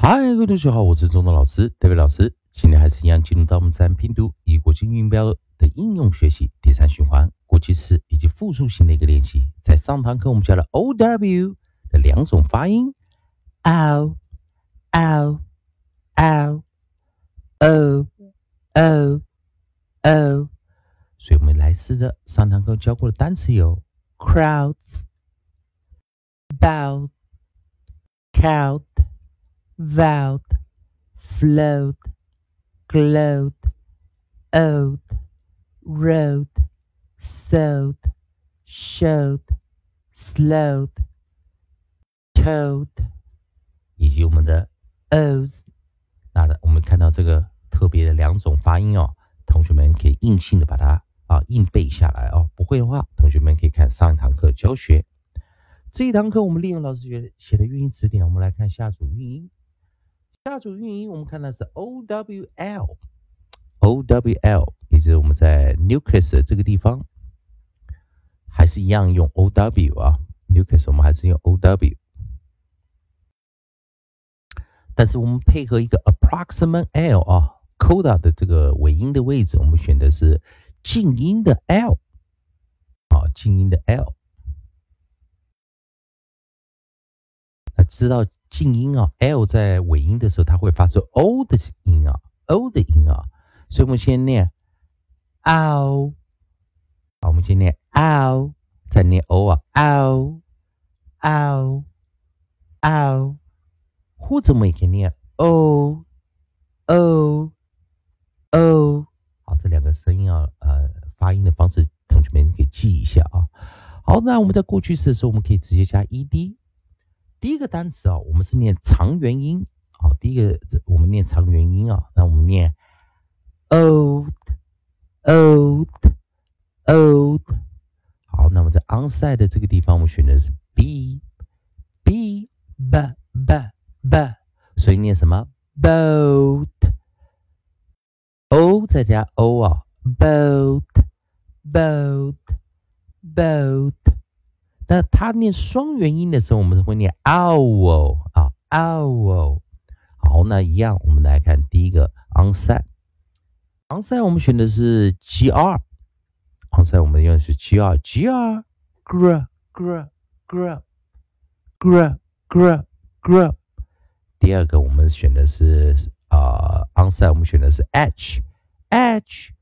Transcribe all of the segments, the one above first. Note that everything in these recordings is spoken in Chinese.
嗨，各位同学好，我是中东老师，David 老师。今天还是一样，进入到我们自然拼读以国际音标的应用学习第三循环，过去式以及复数型的一个练习。在上堂课我们教了 O W 的两种发音，ow ow ow o o o，所以我们来试着上堂课教过的单词有 crowds bow count vowed, flowed, glowed, owed, rode, sewed, showed, slowed, told，以及我们的 o's。那我们看到这个特别的两种发音哦，同学们可以硬性的把它啊硬背下来哦。不会的话，同学们可以看上一堂课教学。这一堂课我们利用老师学写的运音词典，我们来看下组运音。下组运音，我们看到是 O W L，O W L，也就是我们在 nucleus 这个地方，还是一样用 O W 啊，nucleus 我们还是用 O W，但是我们配合一个 approximate L 啊，coda 的这个尾音的位置，我们选的是静音的 L，啊，静音的 L，那知道。静音啊，L 在尾音的时候，它会发出 O 的音啊，O 的音啊，所以我们先念 O，好，我们先念 O，再念 O 啊，O，O，O，或者我们也可以念 O，O，O，好，这两个声音啊，呃，发音的方式，同学们可以记一下啊。好，那我们在过去式的时候，我们可以直接加 ED。第一个单词啊，我们是念长元音啊。第一个我们念长元音啊，那我们念 old，old，old。好，那么在 onside 的这个地方，我们选的是 b，b，b，b，b，所以念什么？boat，o 再加 o 啊，boat，boat，boat。那它念双元音的时候，我们会念 owl 啊，owl。好，那一样，我们来看第一个 onside，onside 我们选的是 gr，onside 我们用的是 gr，gr，gr，gr，gr，gr，gr。第二个我们选的是啊，onside 我们选的是 h，h。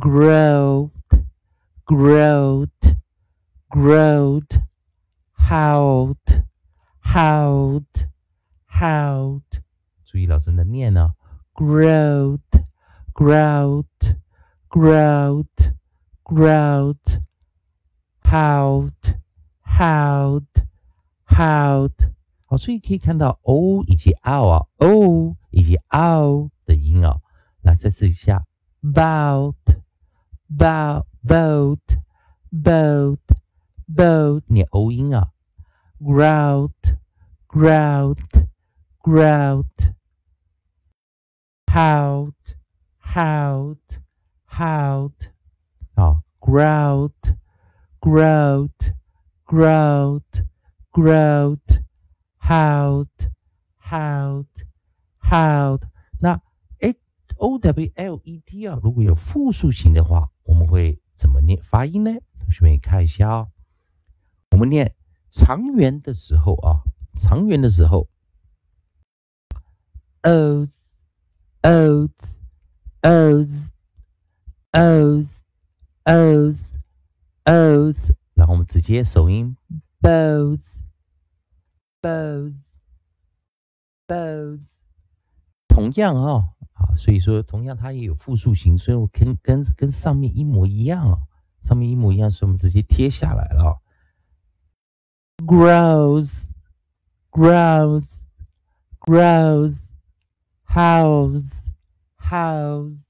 growth, growth, growth, howled, howled, howled。注意老师的念呢，growth, growth, growth, growth, howled, howled, howled。好，所以可以看到 o 以及 o 啊，o 以及 o 的音啊。来，再试一下，bout。 boat boat boat boat 念 o 音啊，grout grout grout hout hout hout 啊，grout grout grout grout hout hout hout 那 h Owled 啊，如果有复数型的话。我们会怎么念发音呢？同学们看一下哦。我们念长元的时候啊，长元的时候，os，os，os，os，os，然后我们直接首音，bos，bos，bos，同样啊。所以说，同样它也有复数形，所以我跟跟跟上面一模一样哦，上面一模一样，所以我们直接贴下来了。Grows, grows, grows, house, house,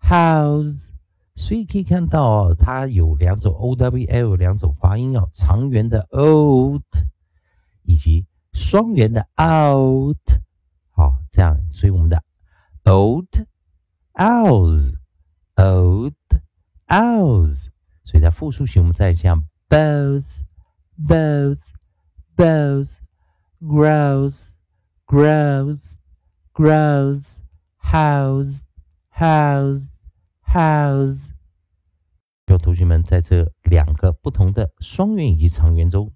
house。所以可以看到哦，它有两种 o w l 两种发音哦，长元的 old 以及双元的 out。好，这样，所以我们的。old owls, old owls，所以在复数型我们再讲 bows, bows bows grows, grows, grows, house, house, house。希望同学们在这两个不同的双元以及长元中，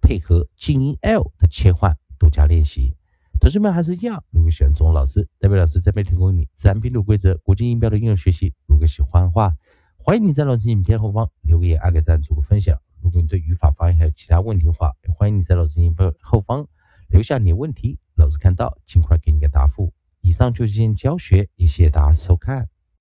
配合静音 L 的切换，多加练习。同学们还是一样，如果喜欢钟老师，代表老师这边提供你自然拼读规则、国际音标的应用学习。如果喜欢的话，欢迎你在老师影片后方留个言、按个赞、做个分享。如果你对语法、发音还有其他问题的话，欢迎你在老师影片后方留下你的问题，老师看到尽快给你个答复。以上就是今天教学，也谢谢大家收看。